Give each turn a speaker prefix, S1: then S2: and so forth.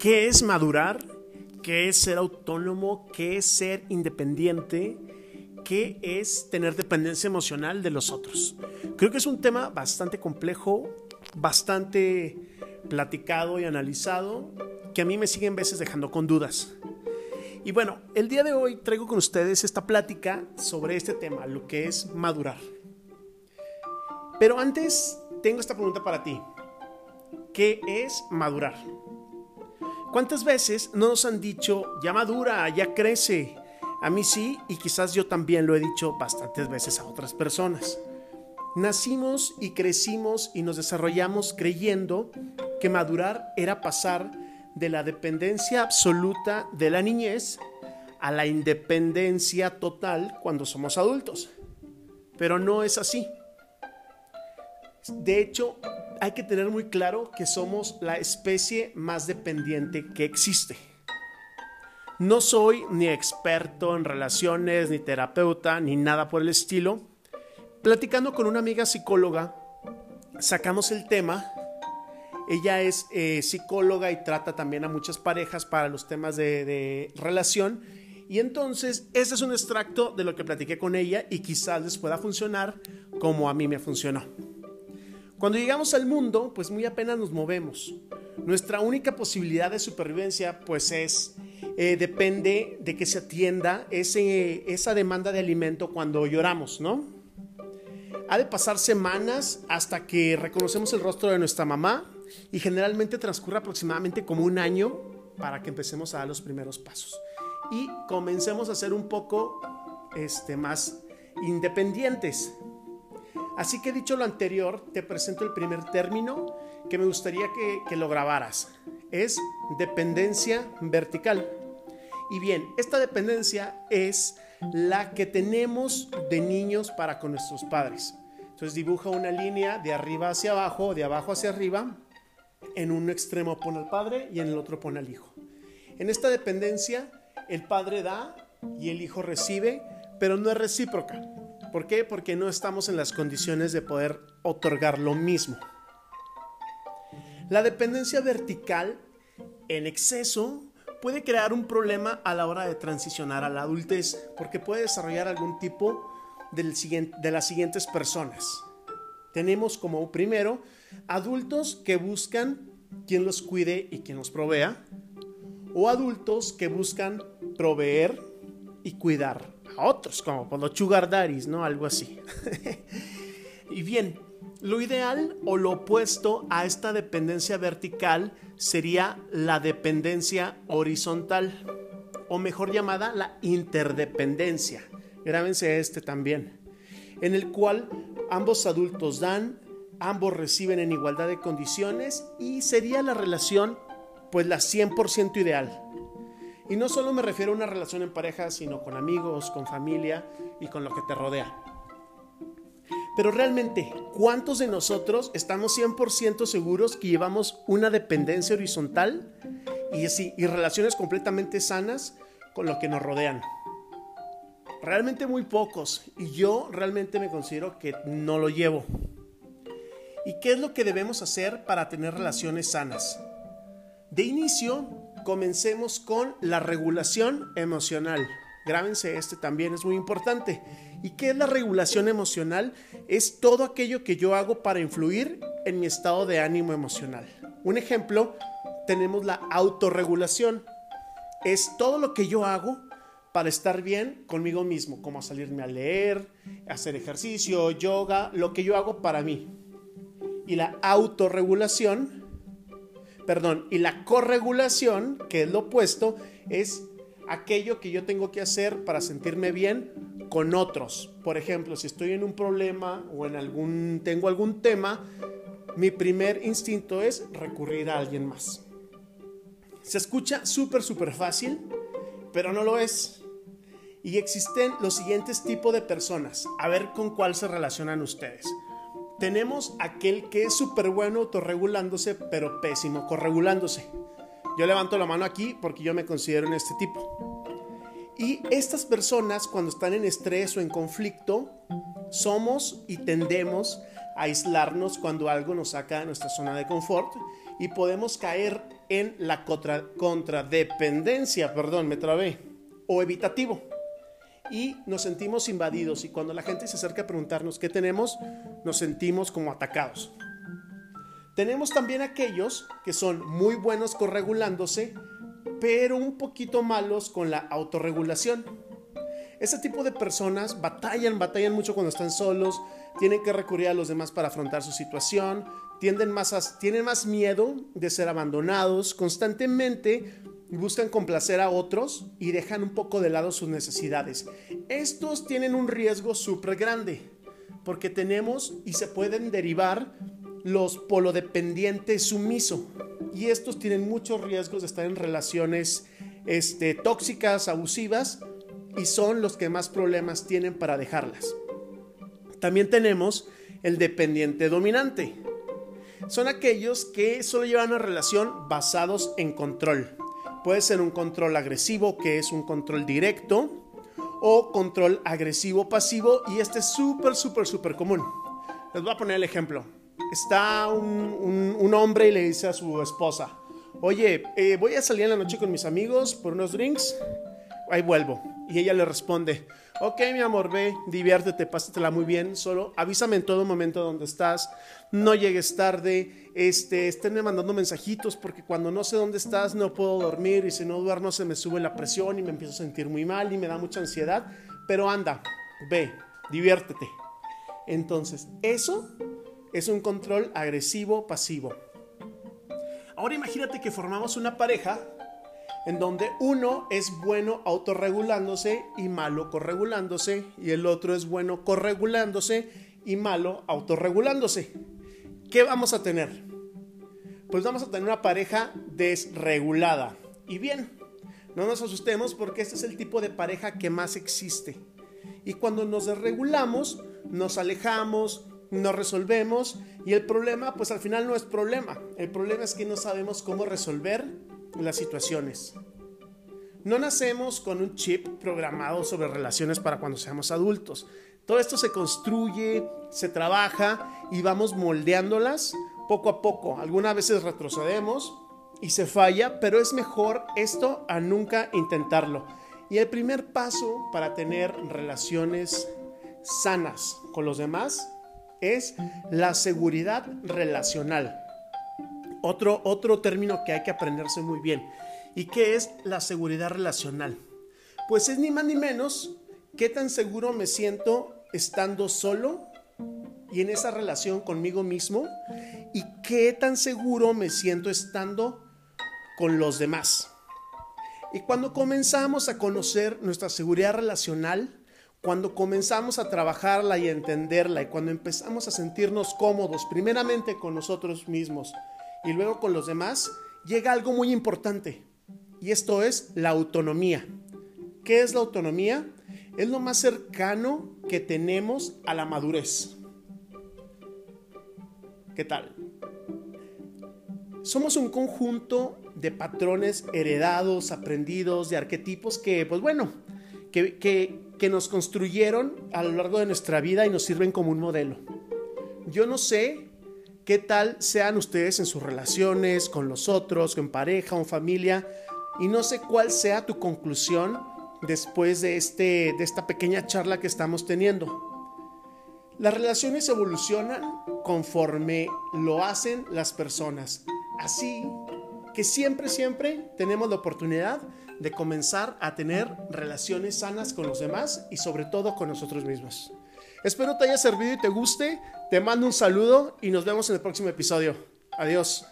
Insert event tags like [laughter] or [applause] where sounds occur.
S1: ¿Qué es madurar? ¿Qué es ser autónomo? ¿Qué es ser independiente? ¿Qué es tener dependencia emocional de los otros? Creo que es un tema bastante complejo, bastante platicado y analizado, que a mí me siguen veces dejando con dudas. Y bueno, el día de hoy traigo con ustedes esta plática sobre este tema, lo que es madurar. Pero antes tengo esta pregunta para ti. ¿Qué es madurar? ¿Cuántas veces no nos han dicho, ya madura, ya crece? A mí sí, y quizás yo también lo he dicho bastantes veces a otras personas. Nacimos y crecimos y nos desarrollamos creyendo que madurar era pasar de la dependencia absoluta de la niñez a la independencia total cuando somos adultos. Pero no es así. De hecho, hay que tener muy claro que somos la especie más dependiente que existe. No soy ni experto en relaciones, ni terapeuta, ni nada por el estilo. Platicando con una amiga psicóloga, sacamos el tema. Ella es eh, psicóloga y trata también a muchas parejas para los temas de, de relación. Y entonces, ese es un extracto de lo que platiqué con ella y quizás les pueda funcionar como a mí me funcionó. Cuando llegamos al mundo, pues muy apenas nos movemos. Nuestra única posibilidad de supervivencia, pues es, eh, depende de que se atienda ese, esa demanda de alimento cuando lloramos, ¿no? Ha de pasar semanas hasta que reconocemos el rostro de nuestra mamá y generalmente transcurre aproximadamente como un año para que empecemos a dar los primeros pasos y comencemos a ser un poco este, más independientes. Así que dicho lo anterior, te presento el primer término que me gustaría que, lo grabaras. Es dependencia vertical. Y bien, esta dependencia es la que tenemos de niños para con nuestros padres. Entonces dibuja una línea de arriba hacia abajo, de abajo hacia arriba. En un extremo pone al padre y en el otro pone al hijo. En esta dependencia, el padre da y el hijo recibe, pero no es recíproca. ¿Por qué? Porque no estamos en las condiciones de poder otorgar lo mismo. La dependencia vertical en exceso puede crear un problema a la hora de transicionar a la adultez, porque puede desarrollar algún tipo de las siguientes personas. Tenemos como primero adultos que buscan quien los cuide y quien los provea, o adultos que buscan proveer y cuidar otros, como por los sugar ¿no? Algo así. [laughs] y bien, lo ideal o lo opuesto a esta dependencia vertical sería la dependencia horizontal, o mejor llamada la interdependencia. Grábense este también, en el cual ambos adultos dan, ambos reciben en igualdad de condiciones y sería la relación pues la 100% ideal. Y no solo me refiero a una relación en pareja, sino con amigos, con familia y con lo que te rodea. Pero realmente, ¿cuántos de nosotros estamos 100% seguros que llevamos una dependencia horizontal y, y relaciones completamente sanas con lo que nos rodean? Realmente muy pocos. Y yo realmente me considero que no lo llevo. ¿Y qué es lo que debemos hacer para tener relaciones sanas? De inicio, comencemos con la regulación emocional. Grábense este también, es muy importante. ¿Y qué es la regulación emocional? Es todo aquello que yo hago para influir en mi estado de ánimo emocional. Un ejemplo, tenemos la autorregulación. Es todo lo que yo hago para estar bien conmigo mismo, como salirme a leer, hacer ejercicio, yoga, lo que yo hago para mí. Y la autorregulación perdón, y la corregulación, que es lo opuesto, es aquello que yo tengo que hacer para sentirme bien con otros. Por ejemplo, si estoy en un problema o en algún tengo algún tema, mi primer instinto es recurrir a alguien más. Se escucha súper súper fácil, pero no lo es. Y existen los siguientes tipos de personas. A ver con cuál se relacionan ustedes tenemos aquel que es súper bueno autorregulándose, pero pésimo corregulándose. Yo levanto la mano aquí porque yo me considero en este tipo. Y estas personas cuando están en estrés o en conflicto, somos y tendemos a aislarnos cuando algo nos saca de nuestra zona de confort y podemos caer en la contra, contradependencia, perdón, me trabé, o evitativo. Y nos sentimos invadidos y cuando la gente se acerca a preguntarnos qué tenemos, nos sentimos como atacados. Tenemos también aquellos que son muy buenos corregulándose, pero un poquito malos con la autorregulación. Ese tipo de personas batallan, batallan mucho cuando están solos, tienen que recurrir a los demás para afrontar su situación, tienden más tienen más miedo de ser abandonados, constantemente buscan complacer a otros y dejan un poco de lado sus necesidades. Estos tienen un riesgo súper grande porque tenemos y se pueden derivar los polodependientes sumiso y estos tienen muchos riesgos de estar en relaciones este, tóxicas, abusivas y son los que más problemas tienen para dejarlas. También tenemos el dependiente dominante. Son aquellos que solo llevan una relación basados en control. Puede ser un control agresivo, que es un control directo, o control agresivo pasivo, y este es súper, súper, súper común. Les voy a poner el ejemplo. Está un, hombre y le dice a su esposa, oye, eh, voy a salir en la noche con mis amigos por unos drinks, ahí vuelvo. Y ella le responde, ok mi amor, ve, diviértete, pásatela muy bien, solo avísame en todo momento donde estás, no llegues tarde, este, esténme mandando mensajitos porque cuando no sé dónde estás no puedo dormir. Y si no duermo se me sube la presión y me empiezo a sentir muy mal y me da mucha ansiedad, pero anda, ve, diviértete. Entonces, eso es un control agresivo pasivo. Ahora imagínate que formamos una pareja en donde uno es bueno autorregulándose y malo corregulándose, y el otro es bueno corregulándose y malo autorregulándose. ¿Qué vamos a tener? Pues vamos a tener una pareja desregulada. Y bien, no nos asustemos porque este es el tipo de pareja que más existe. Y cuando nos desregulamos, nos alejamos, nos resolvemos y el problema pues al final no es problema. El problema es que no sabemos cómo resolver las situaciones. No nacemos con un chip programado sobre relaciones para cuando seamos adultos. Todo esto se construye, se trabaja y vamos moldeándolas poco a poco. Algunas veces retrocedemos y se falla, pero es mejor esto a nunca intentarlo. Y el primer paso para tener relaciones sanas con los demás es la seguridad relacional. Otro, otro término que hay que aprenderse muy bien. ¿Y qué es la seguridad relacional? Pues es ni más ni menos qué tan seguro me siento estando solo y en esa relación conmigo mismo y qué tan seguro me siento estando con los demás. Y cuando comenzamos a conocer nuestra seguridad relacional, cuando comenzamos a trabajarla y a entenderla y cuando empezamos a sentirnos cómodos primeramente con nosotros mismos y luego con los demás, llega algo muy importante. Y esto es la autonomía. ¿Qué es la autonomía? Es lo más cercano que tenemos a la madurez. ¿Qué tal? Somos un conjunto de patrones heredados, aprendidos, de arquetipos que, pues bueno, que, que, que nos construyeron a lo largo de nuestra vida y nos sirven como un modelo. Yo no sé qué tal sean ustedes en sus relaciones con los otros, con pareja o familia, y no sé cuál sea tu conclusión después de, este, de esta pequeña charla que estamos teniendo. Las relaciones evolucionan conforme lo hacen las personas. Así que siempre, siempre tenemos la oportunidad de comenzar a tener relaciones sanas con los demás y sobre todo con nosotros mismos. Espero te haya servido y te guste. Te mando un saludo y nos vemos en el próximo episodio. Adiós.